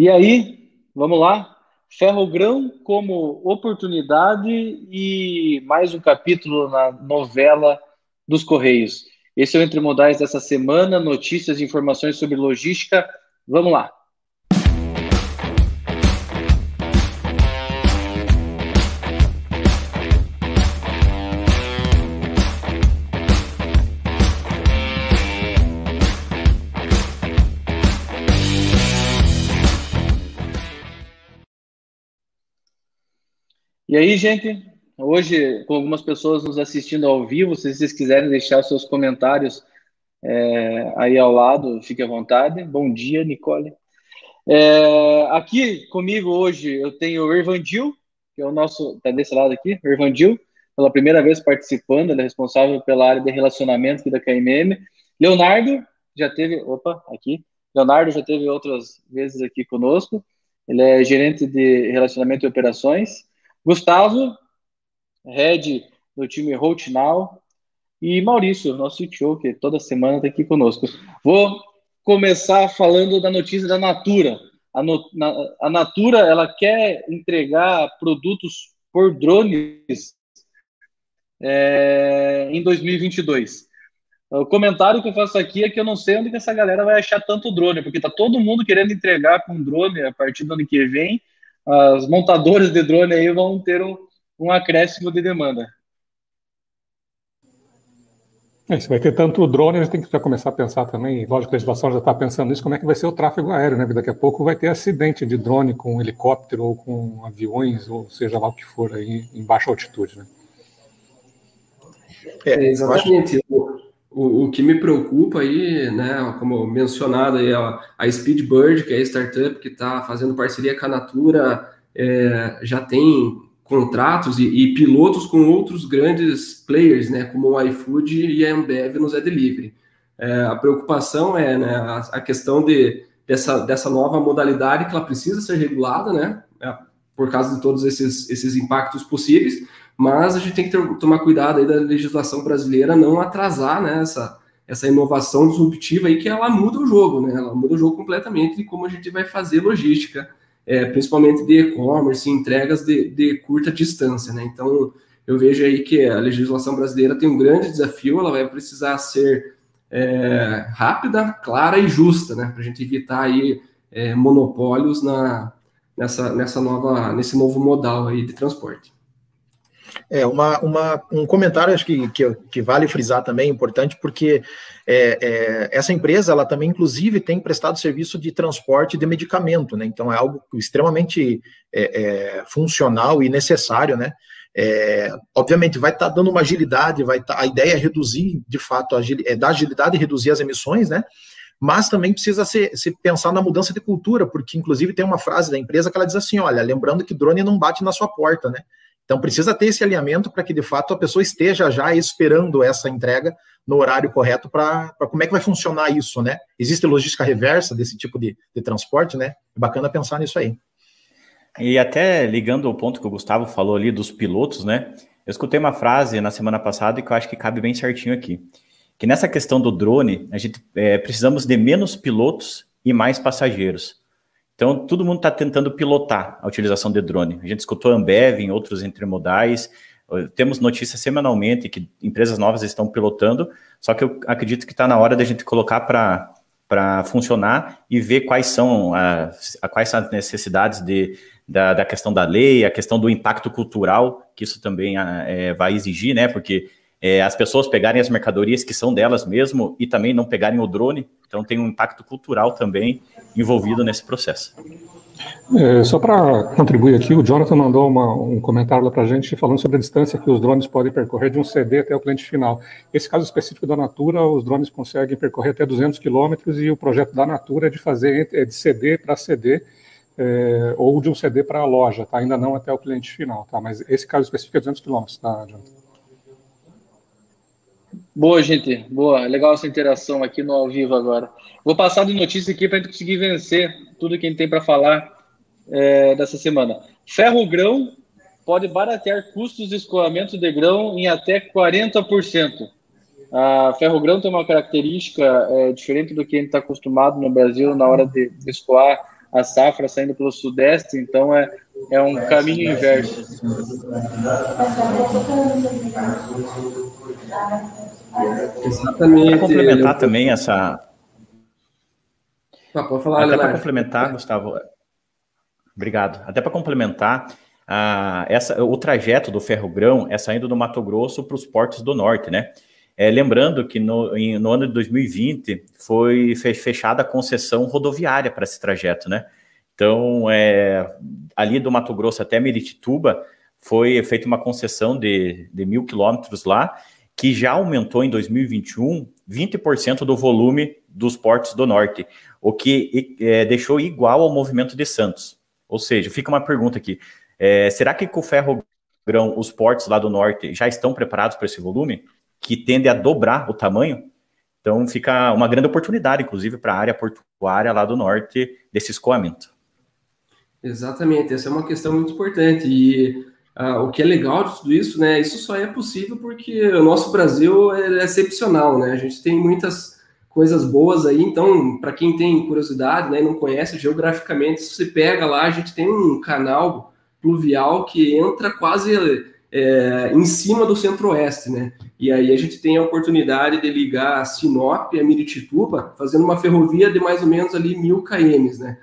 E aí, vamos lá? Ferrogrão como oportunidade e mais um capítulo na novela dos Correios. Esse é o Entre Modais dessa semana, notícias e informações sobre logística. Vamos lá. E aí, gente, hoje, com algumas pessoas nos assistindo ao vivo, se vocês quiserem deixar seus comentários é, aí ao lado, fique à vontade. Bom dia, Nicole. É, aqui comigo hoje eu tenho o Ervandil, que é o nosso, tá desse lado aqui, o Ervandil, pela primeira vez participando, ele é responsável pela área de relacionamento aqui da KMM. Leonardo, já teve, opa, aqui, Leonardo já teve outras vezes aqui conosco, ele é gerente de relacionamento e operações. Gustavo, head do time Now, e Maurício, nosso CTO, que toda semana está aqui conosco. Vou começar falando da notícia da Natura. A, no, na, a Natura ela quer entregar produtos por drones é, em 2022. O comentário que eu faço aqui é que eu não sei onde que essa galera vai achar tanto drone, porque está todo mundo querendo entregar com drone a partir do ano que vem as montadoras de drone aí vão ter um, um acréscimo de demanda. É, se vai ter tanto drone, a gente tem que já começar a pensar também, lógico a legislação já está pensando nisso, como é que vai ser o tráfego aéreo, né? Porque daqui a pouco vai ter acidente de drone com helicóptero ou com aviões, ou seja lá o que for aí, em baixa altitude, né? É, exatamente. O, o que me preocupa aí, né, como mencionado aí, a, a Speedbird, que é a startup que está fazendo parceria com a Natura, é, já tem contratos e, e, pilotos com outros grandes players, né, como o iFood e a Ambev no Zé Delivery. É, a preocupação é né, a, a, questão de, dessa, dessa nova modalidade que ela precisa ser regulada, né, é, por causa de todos esses, esses impactos possíveis, mas a gente tem que ter, tomar cuidado aí da legislação brasileira não atrasar né, essa, essa inovação disruptiva aí que ela muda o jogo, né? Ela muda o jogo completamente de como a gente vai fazer logística, é, principalmente de e-commerce, entregas de, de curta distância, né? Então eu vejo aí que a legislação brasileira tem um grande desafio, ela vai precisar ser é, rápida, clara e justa, né? Para a gente evitar aí é, monopólios na, nessa, nessa nova, nesse novo modal aí de transporte. É, uma, uma, um comentário acho que, que, que, vale frisar também, importante, porque é, é, essa empresa, ela também, inclusive, tem prestado serviço de transporte de medicamento, né? Então, é algo extremamente é, é funcional e necessário, né? É, obviamente, vai estar tá dando uma agilidade, vai tá, a ideia é reduzir, de fato, agil, é dar agilidade e reduzir as emissões, né? Mas também precisa se, se pensar na mudança de cultura, porque, inclusive, tem uma frase da empresa que ela diz assim: olha, lembrando que drone não bate na sua porta, né? Então precisa ter esse alinhamento para que de fato a pessoa esteja já esperando essa entrega no horário correto para como é que vai funcionar isso, né? Existe logística reversa desse tipo de, de transporte, né? É bacana pensar nisso aí. E até ligando ao ponto que o Gustavo falou ali dos pilotos, né? Eu escutei uma frase na semana passada que eu acho que cabe bem certinho aqui. Que nessa questão do drone, a gente é, precisamos de menos pilotos e mais passageiros. Então, todo mundo está tentando pilotar a utilização de drone. A gente escutou a Ambev em outros intermodais, temos notícias semanalmente que empresas novas estão pilotando, só que eu acredito que está na hora da gente colocar para para funcionar e ver quais são as, quais são as necessidades de, da, da, questão da lei, a questão do impacto cultural, que isso também é, vai exigir, né? Porque é, as pessoas pegarem as mercadorias que são delas mesmo e também não pegarem o drone, então tem um impacto cultural também envolvido nesse processo. É, só para contribuir aqui, o Jonathan mandou uma, um comentário lá para a gente falando sobre a distância que os drones podem percorrer de um CD até o cliente final. Esse caso específico da Natura, os drones conseguem percorrer até 200 quilômetros e o projeto da Natura é de fazer é de CD para CD é, ou de um CD para a loja, tá? ainda não até o cliente final. Tá? Mas esse caso específico é 200 quilômetros, tá, Jonathan? Boa, gente. Boa. Legal essa interação aqui no ao vivo agora. Vou passar de notícia aqui para a gente conseguir vencer tudo que a gente tem para falar é, dessa semana. Ferro grão pode baratear custos de escoamento de grão em até 40%. A ferro grão tem uma característica é, diferente do que a gente está acostumado no Brasil na hora de, de escoar a safra saindo pelo sudeste, então é, é um caminho inverso. Exatamente. Para complementar também essa. Ah, pode falar, Até para complementar, Gustavo. Obrigado. Até para complementar, essa, o trajeto do ferro-grão é saindo do Mato Grosso para os portos do norte, né? É, lembrando que no, em, no, ano de 2020 foi fechada a concessão rodoviária para esse trajeto, né? Então, é, ali do Mato Grosso até Meritituba foi feita uma concessão de, de mil quilômetros lá, que já aumentou em 2021 20% do volume dos portos do norte, o que é, deixou igual ao movimento de Santos. Ou seja, fica uma pergunta aqui: é, será que com o ferro grão os portos lá do norte já estão preparados para esse volume? que tende a dobrar o tamanho. Então fica uma grande oportunidade, inclusive, para a área portuária lá do norte desse escoamento. Exatamente, essa é uma questão muito importante. E uh, o que é legal de tudo isso, né? Isso só é possível porque o nosso Brasil é excepcional, né? A gente tem muitas coisas boas aí, então, para quem tem curiosidade, né, não conhece geograficamente, se você pega lá, a gente tem um canal pluvial que entra quase é, em cima do centro-oeste, né? E aí a gente tem a oportunidade de ligar Sinop a Miritituba, fazendo uma ferrovia de mais ou menos ali mil km, né?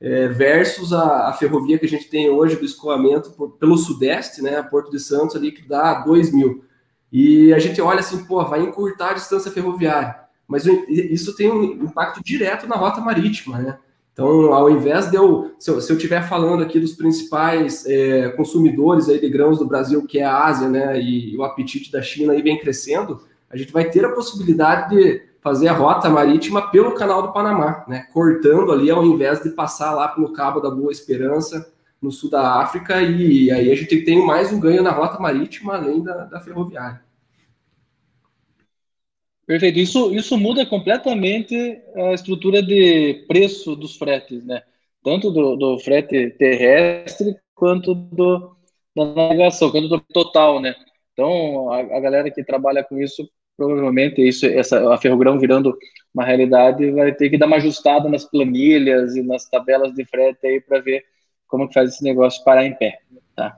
É, versus a, a, ferrovia que a gente tem hoje do escoamento por, pelo sudeste, né? A Porto de Santos ali que dá dois mil. E a gente olha assim, pô, vai encurtar a distância ferroviária. Mas isso tem um impacto direto na rota marítima, né? Então, ao invés de eu, se eu, estiver falando aqui dos principais é, consumidores aí de grãos do Brasil, que é a Ásia, né, e, o apetite da China aí vem crescendo, a gente vai ter a possibilidade de fazer a rota marítima pelo Canal do Panamá, né, cortando ali ao invés de passar lá pelo Cabo da Boa Esperança, no sul da África, e aí a gente tem mais um ganho na rota marítima além da, da ferroviária. Perfeito. Isso, isso muda completamente a estrutura de preço dos fretes, né? Tanto do, do frete terrestre quanto do, da navegação, quanto do total, né? Então, a, a galera que trabalha com isso, provavelmente, isso, essa, a Ferrogrão virando uma realidade, vai ter que dar uma ajustada nas planilhas e nas tabelas de frete aí para ver como que faz esse negócio parar em pé, tá?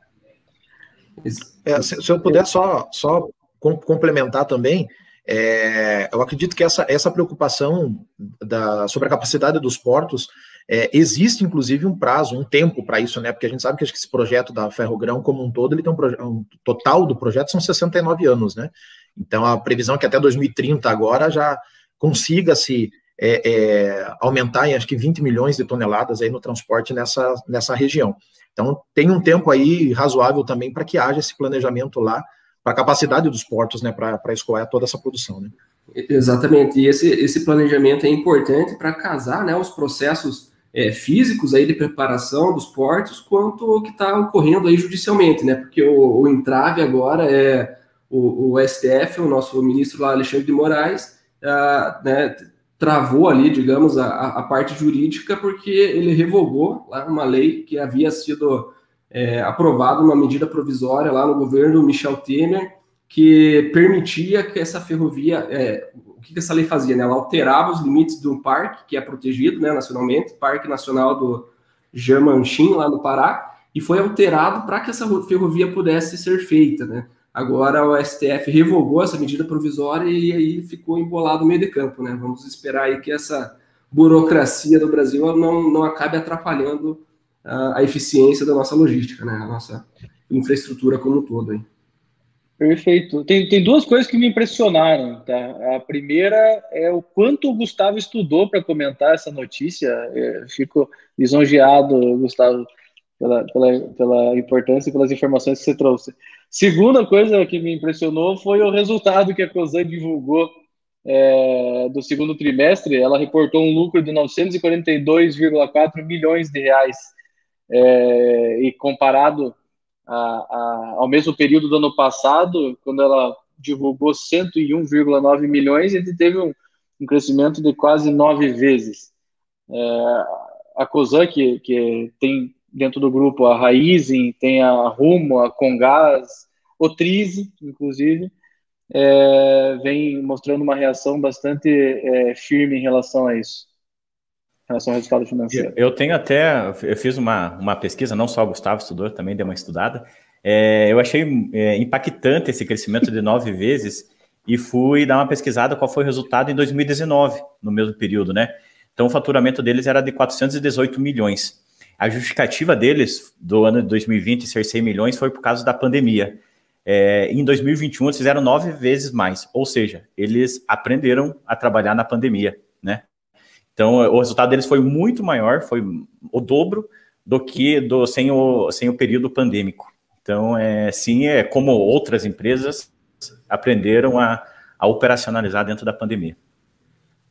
É, se, se, eu puder só, só complementar também, é, eu acredito que essa, essa preocupação da, sobre a capacidade dos portos é, existe, inclusive, um prazo, um tempo para isso, né? Porque a gente sabe que, que esse projeto da Ferrogrão, como um todo, ele tem um, um total do projeto são 69 anos, né? Então a previsão é que até 2030 agora já consiga se é, é, aumentar em acho que 20 milhões de toneladas aí no transporte nessa, nessa região. Então tem um tempo aí razoável também para que haja esse planejamento lá para a capacidade dos portos, né, para escoar toda essa produção, né? Exatamente, e esse, esse planejamento é importante para casar, né, os processos é, físicos aí de preparação dos portos, quanto o que está ocorrendo aí judicialmente, né, porque o, o entrave agora é o, o, STF, o nosso ministro lá, Alexandre de Moraes, ah, né, travou ali, digamos, a, a parte jurídica, porque ele revogou lá uma lei que havia sido é, aprovado uma medida provisória lá no governo Michel Temer que permitia que essa ferrovia, é, o que, que essa lei fazia? Né? Ela alterava os limites de um parque que é protegido né, nacionalmente, Parque Nacional do Jamanchim, lá no Pará, e foi alterado para que essa ferrovia pudesse ser feita. Né? Agora o STF revogou essa medida provisória e aí ficou embolado no meio de campo. Né? Vamos esperar aí que essa burocracia do Brasil não, não acabe atrapalhando a, a eficiência da nossa logística, né? A nossa infraestrutura como um todo. Hein? Perfeito. Tem, tem duas coisas que me impressionaram. Tá? A primeira é o quanto o Gustavo estudou para comentar essa notícia. Eu fico lisonjeado, Gustavo, pela, pela, pela importância e pelas informações que você trouxe. Segunda coisa que me impressionou foi o resultado que a COSAN divulgou é, do segundo trimestre. Ela reportou um lucro de 942,4 milhões de reais é, e comparado a, a, ao mesmo período do ano passado, quando ela divulgou 101,9 milhões, ele teve um, um, crescimento de quase nove vezes. É, a COSAN, que, que tem dentro do grupo a Raizen, tem a Rumo, a Congás, o Trize, inclusive, é, vem mostrando uma reação bastante é, firme em relação a isso. Relação ao resultado financeiro. Eu, tenho até, eu fiz uma, uma pesquisa, não só o Gustavo estudou, também deu uma estudada. É, eu achei é, impactante esse crescimento de nove vezes e fui dar uma pesquisada qual foi o resultado em 2019, no mesmo período, né? Então, o faturamento deles era de 418 milhões. A justificativa deles do ano de 2020 ser 100 milhões foi por causa da pandemia. É, em 2021, eles fizeram nove vezes mais, ou seja, eles aprenderam a trabalhar na pandemia, né? Então, o resultado deles foi muito maior, foi o dobro do que do, sem, o, sem o período pandêmico. Então, é, sim, é como outras empresas aprenderam a, a operacionalizar dentro da pandemia.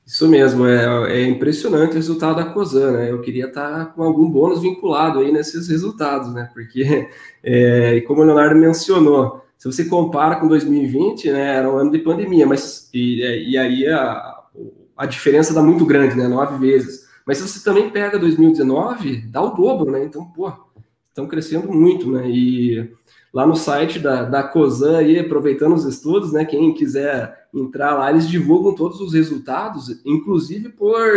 Isso mesmo, é, é, impressionante o resultado da COSAN, né? Eu queria estar com algum bônus vinculado aí nesses resultados, né? Porque, é, como o Leonardo mencionou, se você compara com 2020, né, era um ano de pandemia, mas e, e aí a, a diferença dá muito grande, né? Nove vezes. Mas se você também pega 2019, dá o dobro, né? Então, pô, estão crescendo muito, né? E lá no site da, da COSAN, aí, aproveitando os estudos, né? Quem quiser entrar lá, eles divulgam todos os resultados, inclusive por,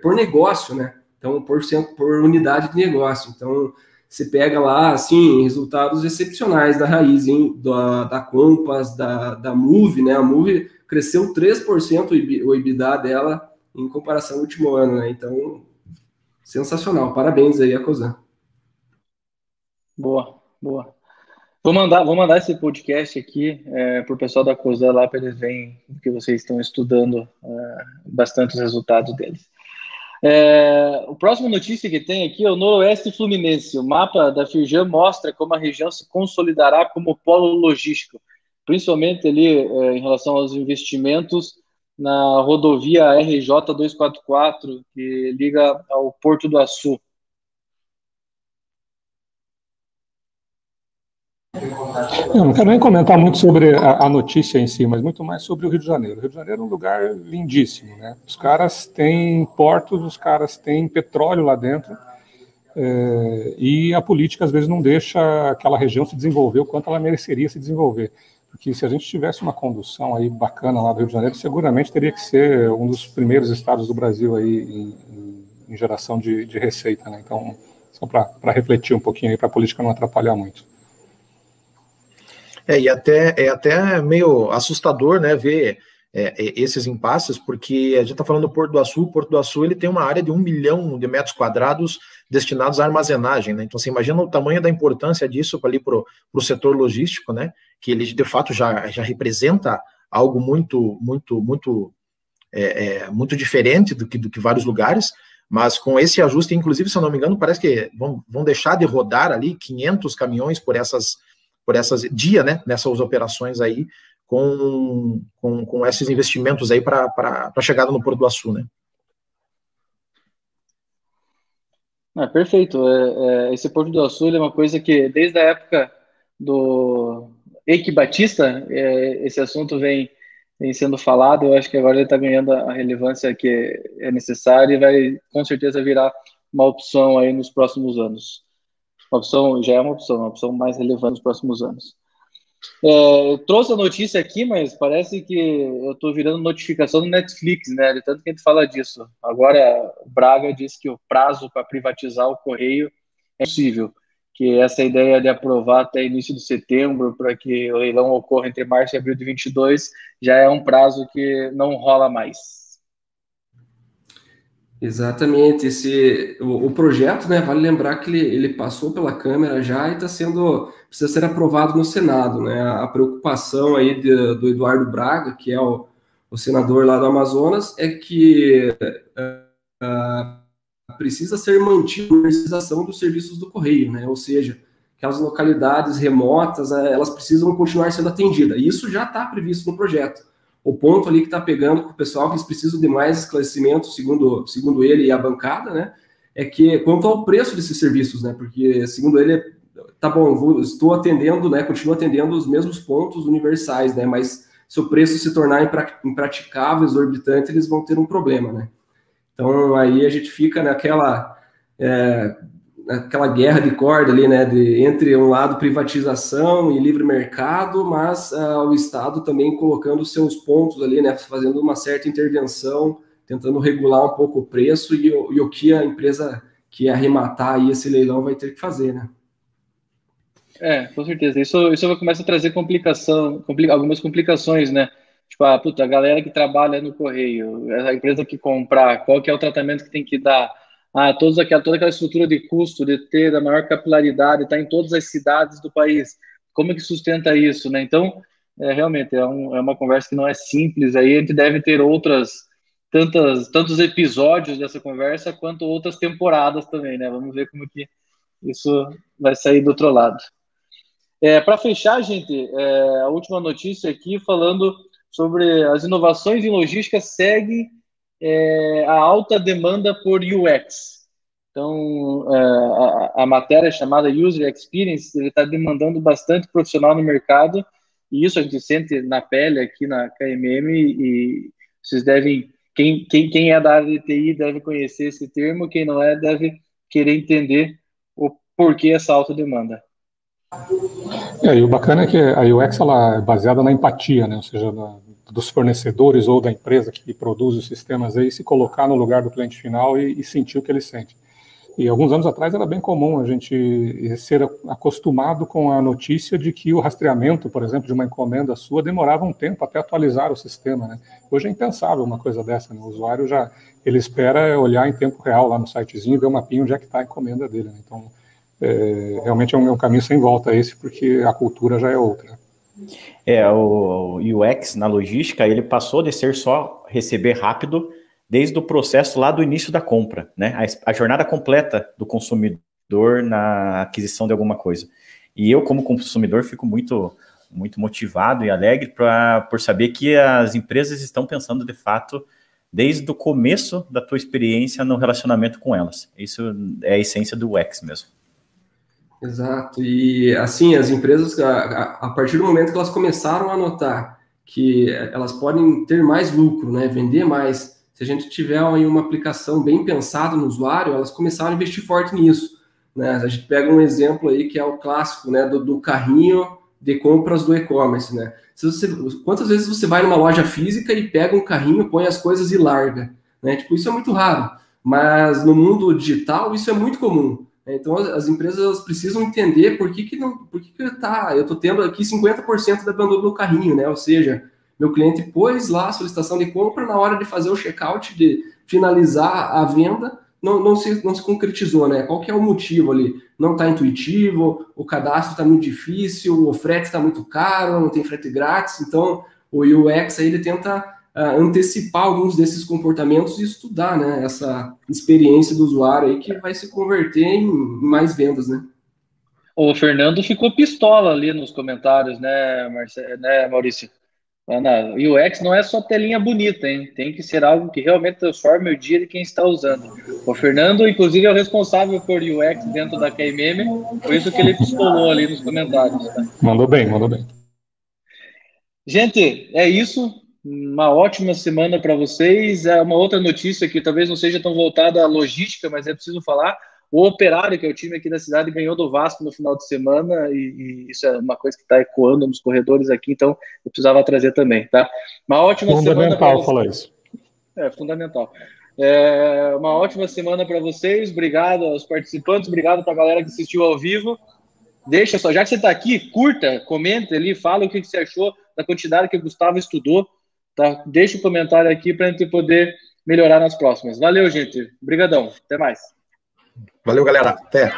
por negócio, né? Então, por, por unidade de negócio. Então, você pega lá, assim, resultados excepcionais da raiz, hein? Da, da Compass, da, da Move, né? A Move cresceu 3% o EBITDA dela em comparação ao último ano, né? Então, sensacional. Parabéns aí a COSAN. Boa, boa. Vou mandar, vou mandar esse podcast aqui é, para o pessoal da COSA lá para eles verem que vocês estão estudando é, bastante os resultados deles. É, o próximo notícia que tem aqui é o Noroeste Fluminense. O mapa da Firjan mostra como a região se consolidará como polo logístico, principalmente ali é, em relação aos investimentos na rodovia RJ 244, que liga ao Porto do Açu. Eu não quero nem comentar muito sobre a, a, notícia em si, mas muito mais sobre o Rio de Janeiro. O Rio de Janeiro é um lugar lindíssimo, né? Os caras têm portos, os caras têm petróleo lá dentro, é, e a política às vezes não deixa aquela região se desenvolver o quanto ela mereceria se desenvolver. Porque se a gente tivesse uma condução aí bacana lá do Rio de Janeiro, seguramente teria que ser um dos primeiros estados do Brasil aí em, em, geração de, de, receita, né? Então, só para refletir um pouquinho aí, para a política não atrapalhar muito. É, e até, é até meio assustador, né, ver é, é esses impasses, porque a gente está falando do Porto do Açu, o Porto do Açu ele tem uma área de um milhão de metros quadrados destinados à armazenagem, né? Então você imagina o tamanho da importância disso ali para o setor logístico, né? Que ele de fato já, já representa algo muito, muito, muito, é, é, muito diferente do que, do que vários lugares, mas com esse ajuste, inclusive, se eu não me engano, parece que vão, vão deixar de rodar ali 500 caminhões por essas por essas dia, né, nessas operações aí com, com, com esses investimentos aí para a chegada no Porto do Açu, né? É, perfeito. É, é, esse Porto do Açu é uma coisa que, desde a época do Eike Batista, é, esse assunto vem, vem sendo falado. Eu acho que agora ele está ganhando a relevância que é necessária e vai, com certeza, virar uma opção aí nos próximos anos. Uma opção já é uma opção, uma opção mais relevante nos próximos anos. É, eu trouxe a notícia aqui, mas parece que eu estou virando notificação do Netflix, né? De tanto que a gente fala disso. Agora, o Braga disse que o prazo para privatizar o correio é possível. Que essa ideia de aprovar até início de setembro para que o leilão ocorra entre março e abril de 22 já é um prazo que não rola mais. Exatamente, esse o, o, projeto, né, vale lembrar que ele, ele passou pela Câmara já e está sendo precisa ser aprovado no Senado, né? A preocupação aí de, do Eduardo Braga, que é o, o senador lá do Amazonas, é que uh, precisa ser mantida a comercialização dos serviços do correio, né? Ou seja, aquelas localidades remotas, uh, elas precisam continuar sendo atendidas. Isso já está previsto no projeto o ponto ali que está pegando com o pessoal, que eles precisam de mais esclarecimento, segundo, segundo ele e a bancada, né? É que quanto ao preço desses serviços, né? Porque, segundo ele, tá bom, vou, estou atendendo, né? Continuo atendendo os mesmos pontos universais, né? Mas se o preço se tornar impraticável, exorbitante, eles vão ter um problema, né? Então aí a gente fica naquela. É, aquela guerra de corda ali, né, de, entre um lado privatização e livre mercado, mas uh, o Estado também colocando seus pontos ali, né, fazendo uma certa intervenção tentando regular um pouco o preço e, e o que a empresa que arrematar aí esse leilão vai ter que fazer, né? É, com certeza. Isso, isso vai começar a trazer complicação, complica, algumas complicações, né? Tipo, a, puta, a galera que trabalha no correio, a empresa que comprar, qual que é o tratamento que tem que dar? Ah, todos aquela, toda aquela estrutura de custo, de ter a maior capilaridade, estar tá em todas as cidades do país. Como é que sustenta isso, né? Então, é, realmente, é, um, é uma conversa que não é simples. Aí a gente deve ter outras, tantas, tantos episódios dessa conversa, quanto outras temporadas também, né? Vamos ver como que isso vai sair do outro lado. É, Para fechar, gente, é, a última notícia aqui falando sobre as inovações em logística segue é, a alta demanda por UX. Então, é, a, a, matéria chamada User Experience está demandando bastante profissional no mercado e isso a gente sente na pele aqui na KMM e vocês devem, quem, quem, quem é da área de TI deve conhecer esse termo, quem não é deve querer entender o porquê essa alta demanda. É, e o bacana é que a UX ela é baseada na empatia, né? ou seja, na, dos fornecedores ou da empresa que produz os sistemas aí, se colocar no lugar do cliente final e, e, sentir o que ele sente. E alguns anos atrás era bem comum a gente ser acostumado com a notícia de que o rastreamento, por exemplo, de uma encomenda sua demorava um tempo até atualizar o sistema. Né? Hoje é impensável uma coisa dessa. Né? O usuário já ele espera olhar em tempo real lá no sitezinho ver o mapinha onde é que está a encomenda dele. Né? Então, é, realmente é um, é um, caminho sem volta esse, porque a cultura já é outra. É, o UX na logística, ele passou de ser só receber rápido desde o processo lá do início da compra, né? A, a jornada completa do consumidor na aquisição de alguma coisa. E eu, como consumidor, fico muito muito motivado e alegre pra, por saber que as empresas estão pensando de fato desde o começo da tua experiência no relacionamento com elas. Isso é a essência do UX mesmo. Exato. E assim, as empresas, a, a, partir do momento que elas começaram a notar que elas podem ter mais lucro, né, vender mais, se a gente tiver aí uma aplicação bem pensada no usuário, elas começaram a investir forte nisso. Né? A gente pega um exemplo aí que é o clássico né, do, do carrinho de compras do e-commerce. Né? Quantas vezes você vai numa loja física e pega um carrinho, põe as coisas e larga? Né? Tipo, isso é muito raro. Mas no mundo digital isso é muito comum. Então as empresas precisam entender por que, que não, por que, que tá, eu estou tendo aqui 50% da abandono no carrinho, né? Ou seja, meu cliente pôs lá a solicitação de compra na hora de fazer o checkout, de finalizar a venda, não, não, se, não se concretizou, né? Qual que é o motivo ali? Não está intuitivo, o cadastro está muito difícil, o frete está muito caro, não tem frete grátis, então o UX aí ele tenta uh, antecipar alguns desses comportamentos e estudar né, essa experiência do usuário aí que vai se converter em mais vendas, né? O Fernando ficou pistola ali nos comentários, né, Marce... né Maurício? Ana, UX não é só telinha bonita, hein? Tem que ser algo que realmente transforme o dia de quem está usando. O Fernando, inclusive, é o responsável por UX dentro da KMM, por isso que ele pistolou ali nos comentários. Tá? Mandou bem, mandou bem. Gente, é isso. Uma ótima semana para vocês. É uma outra notícia que talvez não seja tão voltada à logística, mas é preciso falar. O Operário, que é o time aqui da cidade, ganhou do Vasco no final de semana e, e isso é uma coisa que está ecoando nos corredores aqui, então eu precisava trazer também, tá? Uma ótima fundamental semana. Fundamental falar isso. É, fundamental. É, uma ótima semana para vocês. Obrigado aos participantes, obrigado para a galera que assistiu ao vivo. Deixa só, já que você está aqui, curta, comenta ali, fala o que você achou da quantidade que o Gustavo estudou. Tá? Deixa o um comentário aqui para a gente poder melhorar nas próximas. Valeu, gente. Obrigadão. Até mais. Valeu, galera. Até.